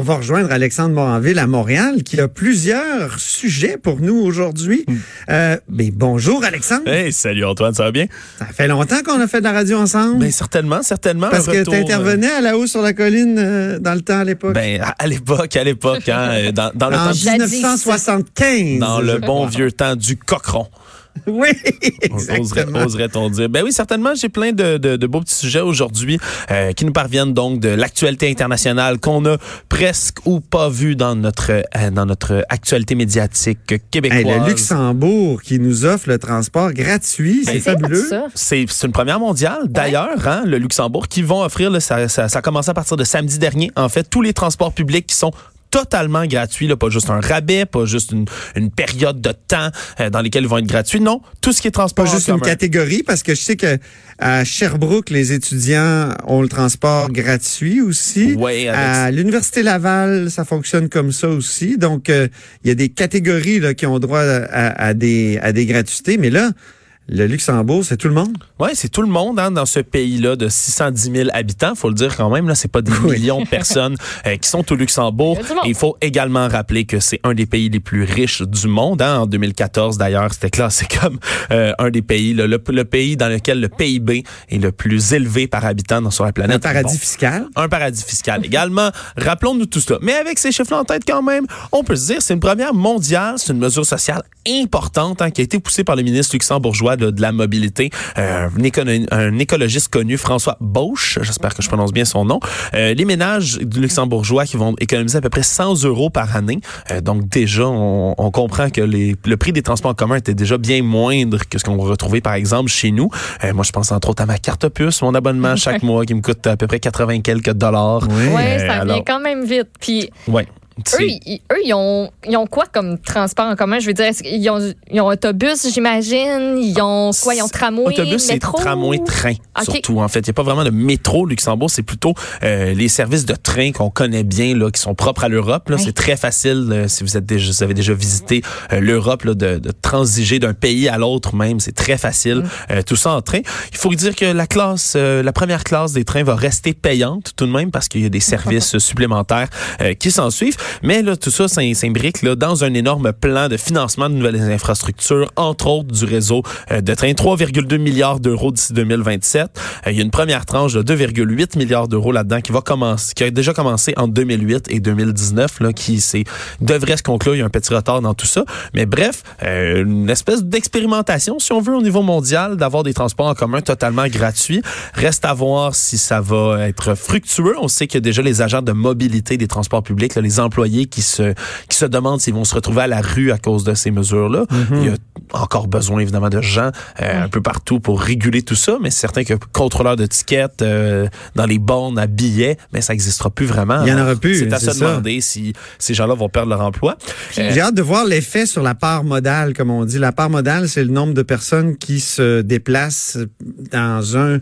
On va rejoindre Alexandre Moranville à Montréal qui a plusieurs sujets pour nous aujourd'hui. Euh, ben, bonjour Alexandre. Hey, salut Antoine, ça va bien? Ça fait longtemps qu'on a fait de la radio ensemble. Ben certainement, certainement. Parce que tu intervenais à la haut sur la colline euh, dans le temps à l'époque. Ben à l'époque, à l'époque, hein, euh, dans, dans le en temps 1975. dans le bon vieux temps du cochon. Oui, exactement. Oserait-on dire? Ben oui, certainement, j'ai plein de, de- de beaux petits sujets aujourd'hui euh, qui nous parviennent donc de l'actualité internationale qu'on a presque ou pas vu dans notre euh, dans notre actualité médiatique Hey, québécoise. le Luxembourg qui nous offre le transport gratuit, c'est Ben, fabuleux. ça. C'est c'est une première mondiale, d'ailleurs, hein, le Luxembourg, qui vont offrir, là, ça, ça, ça a commencé à partir de samedi dernier, en fait, tous les transports publics qui sont totalement gratuits, là, pas juste un rabais, pas juste une, une période de temps euh, dans lesquels ils vont être gratuits. Non, tout ce qui est transport Pas en juste une catégorie, parce que je sais que à Sherbrooke, les étudiants ont le transport gratuit aussi. Ouais, avec- À l'Université Laval, ça fonctionne comme ça aussi. Donc, euh, il y a des catégories là, qui ont droit à, à des, à des gratuités. Mais là, le Luxembourg, c'est tout le monde? Ouais, c'est tout le monde hein, dans ce pays-là de 610 000 habitants. Faut le dire quand même, là, c'est pas des Oui. millions de personnes euh, qui sont au Luxembourg. Il faut également rappeler que c'est un des pays les plus riches du monde. Hein. En 2014, d'ailleurs, c'était classé comme euh, un des pays, là, le, le pays dans lequel le PIB est le plus élevé par habitant dans- sur la planète. Un paradis Bon. fiscal? Un paradis fiscal également. Rappelons-nous tout cela. Mais avec ces chiffres en tête quand même, on peut se dire c'est une première mondiale, c'est une mesure sociale importante hein, qui a été poussée par le ministre luxembourgeois de, de la mobilité, euh, un, écologiste connu, François Bauche, j'espère que je prononce bien son nom. Euh, les ménages du luxembourgeois qui vont économiser à peu près 100 euros par année. Euh, donc déjà, on, on comprend que les, le prix des transports en commun était déjà bien moindre que ce qu'on va retrouver par exemple chez nous. Moi, je pense entre autres à ma carte puce, mon abonnement chaque mois qui me coûte à peu près 80 quelques dollars. Oui. Ouais, ça vient quand même vite. Puis Ouais. Eux, ils, eux, ils ont, ils ont quoi comme transport en commun? Je veux dire, qu'ils ont, ils ont autobus, j'imagine? Ils ont quoi? Ils ont tramway, Autobus métro? tramway, train, Ok. surtout. En fait, il n'y a pas vraiment de métro Luxembourg. C'est plutôt euh, les services de train qu'on connaît bien, là, qui sont propres à l'Europe. Là. C'est très facile, euh, si vous, êtes déjà, vous avez déjà visité euh, l'Europe, là, de, de transiger d'un pays à l'autre même. C'est très facile. Mm. Euh, tout ça en train. Il faut dire que la classe, euh, la première classe des trains va rester payante tout de même parce qu'il y a des services supplémentaires euh, qui s'en suivent. Mais là, tout ça s'im- s'imbrique dans un énorme plan de financement de nouvelles infrastructures, entre autres du réseau euh, de trains. 3,2 milliards d'euros d'ici 2027. Euh, il y a une première tranche de 2,8 milliards d'euros là-dedans qui va commencer, qui a déjà commencé en 2008 et 2019, là, qui devrait se conclure. Il y a un petit retard dans tout ça. Mais bref, euh, une espèce d'expérimentation, si on veut, au niveau mondial, d'avoir des transports en commun totalement gratuits. Reste à voir si ça va être fructueux. On sait a déjà les agents de mobilité des transports publics, là, les employés qui se, qui se demandent s'ils vont se retrouver à la rue à cause de ces mesures-là. Il y a encore besoin, évidemment, de gens euh, un peu partout pour réguler tout ça, mais c'est certain que contrôleurs de tickets euh, dans les bornes à billets, mais ça n'existera plus vraiment. Il y en aura plus, C'est à se demander si ces gens-là vont perdre leur emploi. Euh, J'ai hâte de voir l'effet sur la part modale, comme on dit. La part modale, c'est le nombre de personnes qui se déplacent dans un,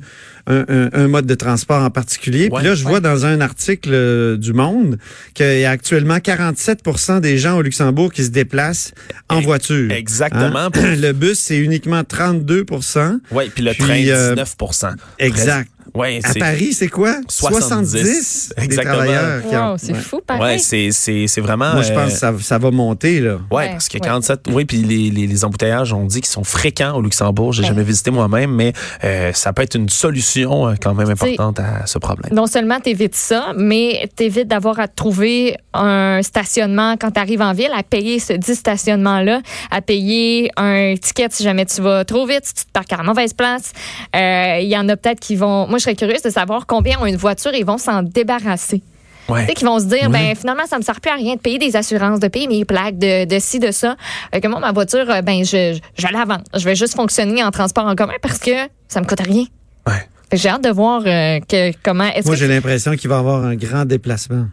un, un- un mode de transport en particulier. Ouais, Puis là, je vois dans un article du Monde qu'il y a actuellement 47% des gens au Luxembourg qui se déplacent en voiture. exactement. Hein? Le bus, c'est uniquement 32% Oui, puis le Puis, train, euh, 19% Exact. Ouais, À c'est Paris, c'est quoi? 70. des Exactement. travailleurs. Wow, c'est Ouais. fou, pareil. ouais, c'est c'est c'est vraiment Moi, je pense euh, que ça, ça va monter, là. Ouais, Ouais, parce que ouais. 47, oui, puis les, les, les embouteillages, on dit qu'ils sont fréquents au Luxembourg. J'ai Ouais. jamais visité moi-même, mais euh, ça peut être une solution euh, quand même T'sais, importante à ce problème. non seulement t'évites ça, mais t'évites d'avoir à trouver un stationnement quand t'arrives en ville, à payer ce dit stationnement-là, à payer un ticket si jamais tu vas trop vite, si tu te parques à la mauvaise place. Euh, Il y en a peut-être qui vont... Moi, je serais curieuse de savoir combien ont une voiture et vont s'en débarrasser. Ouais. Tu sais, qui vont se dire, ben finalement, ça me sert plus à rien de payer des assurances, de payer mes plaques, de, de ci, de ça. Fait que moi, ma voiture, euh, ben je, je, je la vends. Je vais juste fonctionner en transport en commun parce que ça me coûte rien. Ouais. J'ai hâte de voir euh, que, comment est-ce Moi, que j'ai l'impression qu'il va y avoir un grand déplacement.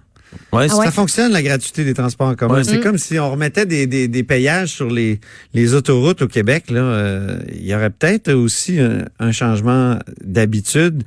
Ouais, Ah ouais. Ça fonctionne, la gratuité des transports en commun. Ouais. C'est Mm. comme si on remettait des, des, des payages sur les, les autoroutes au Québec. Là, Euh, il y aurait peut-être aussi un, un changement d'habitude.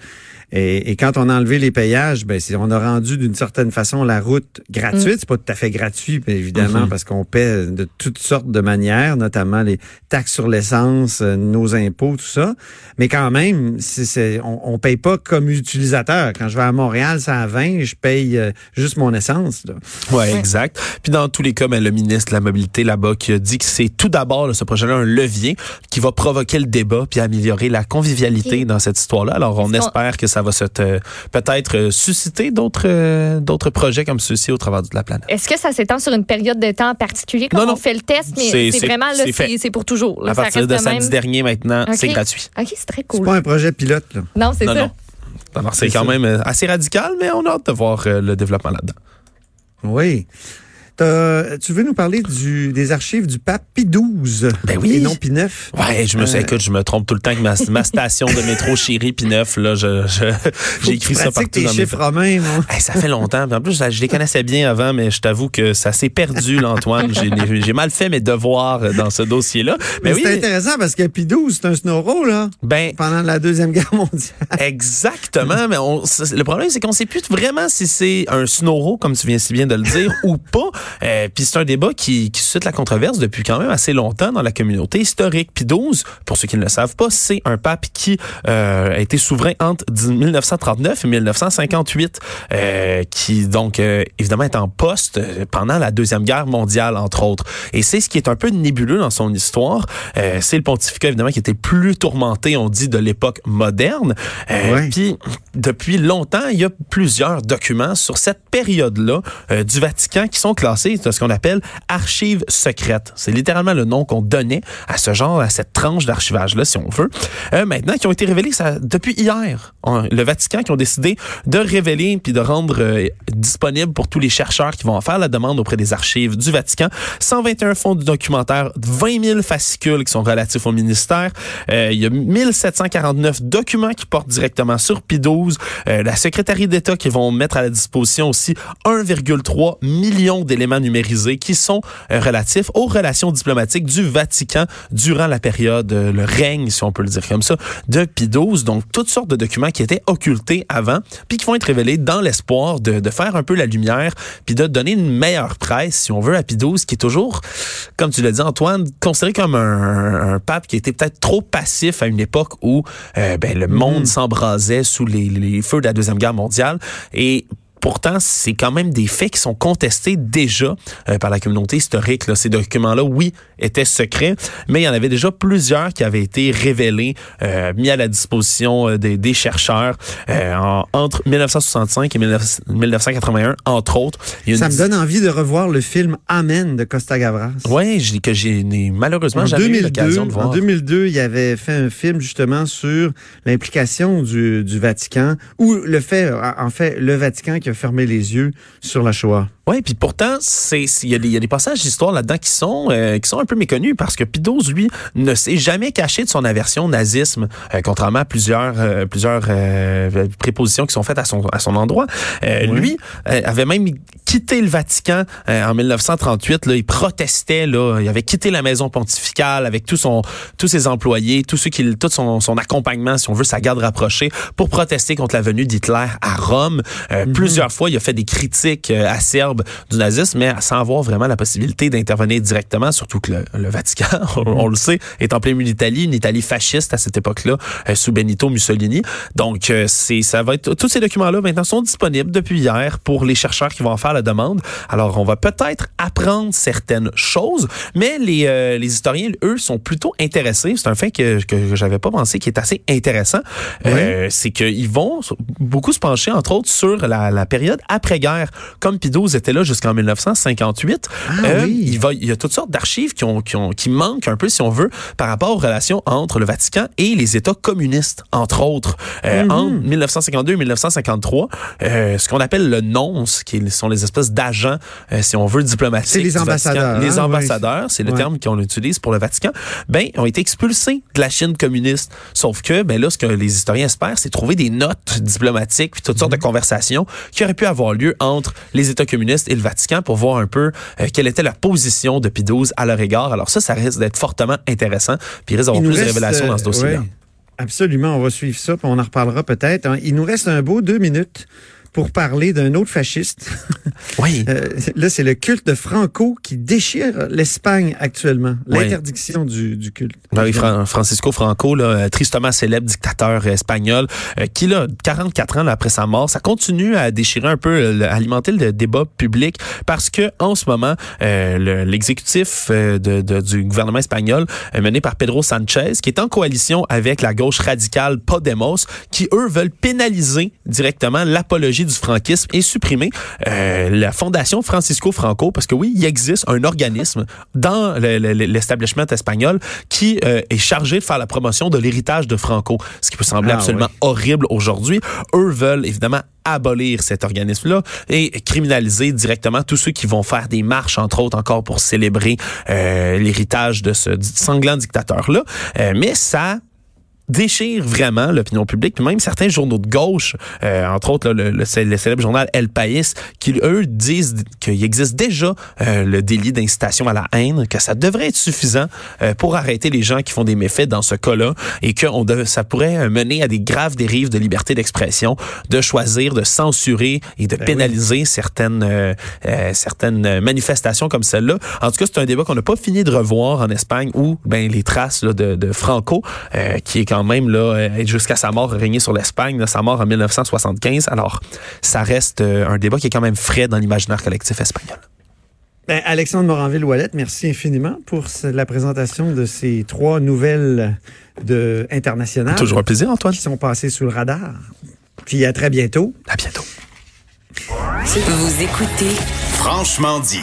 Et, et quand on a enlevé les payages, ben, c'est- on a rendu d'une certaine façon la route gratuite. C'est pas tout à fait gratuit, bien évidemment, Mhm. parce qu'on paie de toutes sortes de manières, notamment les taxes sur l'essence, euh, nos impôts, tout ça. Mais quand même, c'est, c'est- on, on paye pas comme utilisateur. Quand je vais à Montréal, ça à 20, je paye euh, juste mon essence. Là. Ouais, exact. Puis dans tous les cas, ben, le ministre de la Mobilité là-bas qui a dit que c'est tout d'abord là, ce projet-là un levier qui va provoquer le débat puis améliorer la convivialité dans cette histoire-là. Alors on espère que ça va se te- peut-être euh, susciter d'autres euh, d'autres projets comme ceux-ci au travers de la planète. Est-ce que ça s'étend sur une période de temps particulière quand Non, non. on fait le test, mais C'est- vraiment là, c'est pour toujours. là, À ça partir de samedi même. dernier maintenant, c'est gratuit. Ok, c'est très C'est cool. pas un projet pilote. Là. Non, c'est Non, ça. non. Alors c'est quand ça. même euh, assez radical, mais on a hâte de voir euh, le développement là-dedans. Oui. T'as- Tu veux nous parler du, des archives du pape Pie XII Ben oui. et non Pie IX? Ouais, je me suis, Euh, écoute, je me trompe tout le temps que ma, ma station de métro chérie puis neuf, là, je, je- j'ai écrit ça partout tes dans mes chiffres romains, moi. Hey, ça fait longtemps. Puis En plus, je les connaissais bien avant, mais je t'avoue que ça s'est perdu, là, Antoine. J'ai j'ai mal fait mes devoirs euh, dans ce dossier-là. Mais Mais oui, c'est intéressant parce que Pie XII, c'est un snoro, là, ben pendant la Deuxième Guerre mondiale. exactement. Mais on, le problème, c'est qu'on sait plus vraiment si c'est un snoro, comme tu viens si bien de le dire, ou pas. Euh, Puis c'est un débat qui, qui suscite la controverse depuis quand même assez longtemps dans la communauté historique. Puis 12, pour ceux qui ne le savent pas, c'est un pape qui euh, a été souverain entre 10 1939 et 1958, euh, qui donc euh, évidemment est en poste pendant la deuxième guerre mondiale entre autres. Et c'est ce qui est un peu nébuleux dans son histoire. C'est le pontificat évidemment qui était plus tourmenté, on dit, de l'époque moderne. Puis depuis longtemps, il y a plusieurs documents sur cette période-là du Vatican qui sont classés dans ce qu'on appelle archives secrètes. C'est littéralement le nom qu'on donnait à ce genre, à cette tranche d'archivage-là, si on veut. Euh, maintenant, qui ont été révélés ça, depuis hier. On- le Vatican qui ont décidé de révéler puis de rendre euh, disponible pour tous les chercheurs qui vont en faire la demande auprès des archives du Vatican 121 fonds documentaires, 20 000 fascicules qui sont relatifs au ministère. Euh, il y a 1749 documents qui portent directement sur Pie XII. Euh, la secrétaire d'État qui vont mettre à la disposition aussi 1,3 million d'éléments numérisés qui sont euh, relatifs aux relations diplomatiques du Vatican durant la période, euh, le règne, si on peut le dire comme ça, de Pie XII. Donc, toutes sortes de documents qui étaient occultés avant, puis qui vont être révélés dans l'espoir de, de faire un peu la lumière, puis de donner une meilleure presse, si on veut, à Pie XII, qui est toujours, comme tu l'as dit, Antoine, considéré comme un, un pape qui était peut-être trop passif à une époque où euh, ben, le monde s'embrasait sous les, les feux de la Deuxième Guerre mondiale. Et Pourtant, c'est quand même des faits qui sont contestés déjà euh, par la communauté historique. Là. Ces documents-là, oui, étaient secrets, mais il y en avait déjà plusieurs qui avaient été révélés, euh, mis à la disposition euh, des, des chercheurs euh, en- entre 1965 et 19 1981, entre autres. Il y a une Ça me donne envie de revoir le film Amen de Costa Gavras. J'ai- que j'ai malheureusement En jamais eu 2002, l'occasion de en voir. 2002, il avait fait un film justement sur l'implication du, du Vatican, ou le fait, en fait, le Vatican qui a fermé les yeux sur la Shoah. Oui, puis pourtant, c'est il y, a des- il y a des passages d'histoire là-dedans qui sont euh, qui sont un peu méconnus parce que XII, lui, ne s'est jamais caché de son aversion au nazisme, euh, contrairement à plusieurs euh, plusieurs euh, prépositions qui sont faites à son à son endroit. Euh, Oui. Lui euh, avait même quitté le Vatican euh, en 1938. Là, il protestait. Là, il avait quitté la maison pontificale avec tout son tous ses employés, tous ceux qui tout son, son accompagnement, si on veut, sa garde rapprochée, pour protester contre la venue d'Hitler à Rome. Euh, Plusieurs fois, il a fait des critiques euh, du nazisme, mais sans avoir vraiment la possibilité d'intervenir directement, surtout que le, le Vatican, on, on le sait, est en plein milieu d'Italie, une Italie fasciste à cette époque-là, euh, sous Benito Mussolini. Donc, euh, c'est ça va être tous ces documents-là maintenant sont disponibles depuis hier pour les chercheurs qui vont en faire la demande. Alors, on va peut-être apprendre certaines choses, mais les, euh, les historiens, eux, sont plutôt intéressés. C'est un fait que, que j'avais pas pensé qui est assez intéressant. Euh, c'est qu'ils vont beaucoup se pencher, entre autres, sur la, la période après-guerre. Comme Pie XII là jusqu'en 1958, Ah euh, oui. il, va, il y a toutes sortes d'archives qui, ont, qui, ont, qui manquent un peu, si on veut, par rapport aux relations entre le Vatican et les États communistes, entre autres. Euh, Mhm. En 1952 et 1953, euh, ce qu'on appelle le nonce, qui sont les espèces d'agents, euh, si on veut, diplomatiques. C'est les Vatican. ambassadeurs, Les hein, ambassadeurs, c'est le Ouais. terme qu'on utilise pour le Vatican, ben, ont été expulsés de la Chine communiste. Sauf que, ben là, ce que les historiens espèrent, c'est trouver des notes diplomatiques, puis toutes sortes Mhm. de conversations qui aurait pu avoir lieu entre les États communistes et le Vatican pour voir un peu euh, quelle était la position de Pie XII à leur égard. Alors ça, ça risque d'être fortement intéressant. Puis il risque d'avoir plus de reste, révélations dans ce euh, dossier-là. ouais, absolument, on va suivre ça, puis on en reparlera peut-être. hein. Il nous reste un beau deux minutes pour parler d'un autre fasciste. Oui. Euh, là, c'est le culte de Franco qui déchire l'Espagne actuellement. L'interdiction du, du culte. Ben oui, Fran- Francisco Franco, là, tristement célèbre dictateur espagnol, euh, qui là, 44 ans là, après sa mort, ça continue à déchirer un peu, euh, alimenter le débat public parce que en ce moment, euh, le- l'exécutif de, de- du gouvernement espagnol, mené par Pedro Sanchez, qui est en coalition avec la gauche radicale Podemos, qui eux veulent pénaliser directement l'apologie du franquisme et supprimer euh, la fondation Francisco Franco, parce que oui, il existe un organisme dans le- le- l'establishment espagnol qui euh, est chargé de faire la promotion de l'héritage de Franco, ce qui peut sembler Ah, absolument horrible aujourd'hui. Eux veulent évidemment abolir cet organisme-là et criminaliser directement tous ceux qui vont faire des marches, entre autres, encore pour célébrer euh, l'héritage de ce sanglant dictateur-là. Euh, mais ça déchire vraiment l'opinion publique, puis même certains journaux de gauche, euh, entre autres là, le, le le célèbre journal El País, qui eux disent qu'il existe déjà euh, le délit d'incitation à la haine, que ça devrait être suffisant euh, pour arrêter les gens qui font des méfaits dans ce cas-là, et que on ça pourrait euh, mener à des graves dérives de liberté d'expression, de choisir de censurer et de Ben pénaliser certaines euh, euh, certaines manifestations comme celle-là. En tout cas, c'est un débat qu'on n'a pas fini de revoir en Espagne, où ben les traces là, de, de Franco, euh, qui est quand même là euh, jusqu'à sa mort régné sur l'Espagne, sa mort en 1975. Alors, ça reste euh, un débat qui est quand même frais dans l'imaginaire collectif espagnol. Ben, Alexandre Moranville-Ouellette, merci infiniment pour la présentation de ces trois nouvelles de internationales Toujours un plaisir, Antoine. qui sont passées sous le radar. Puis à très bientôt. À bientôt. Vous écoutez Franchement dit.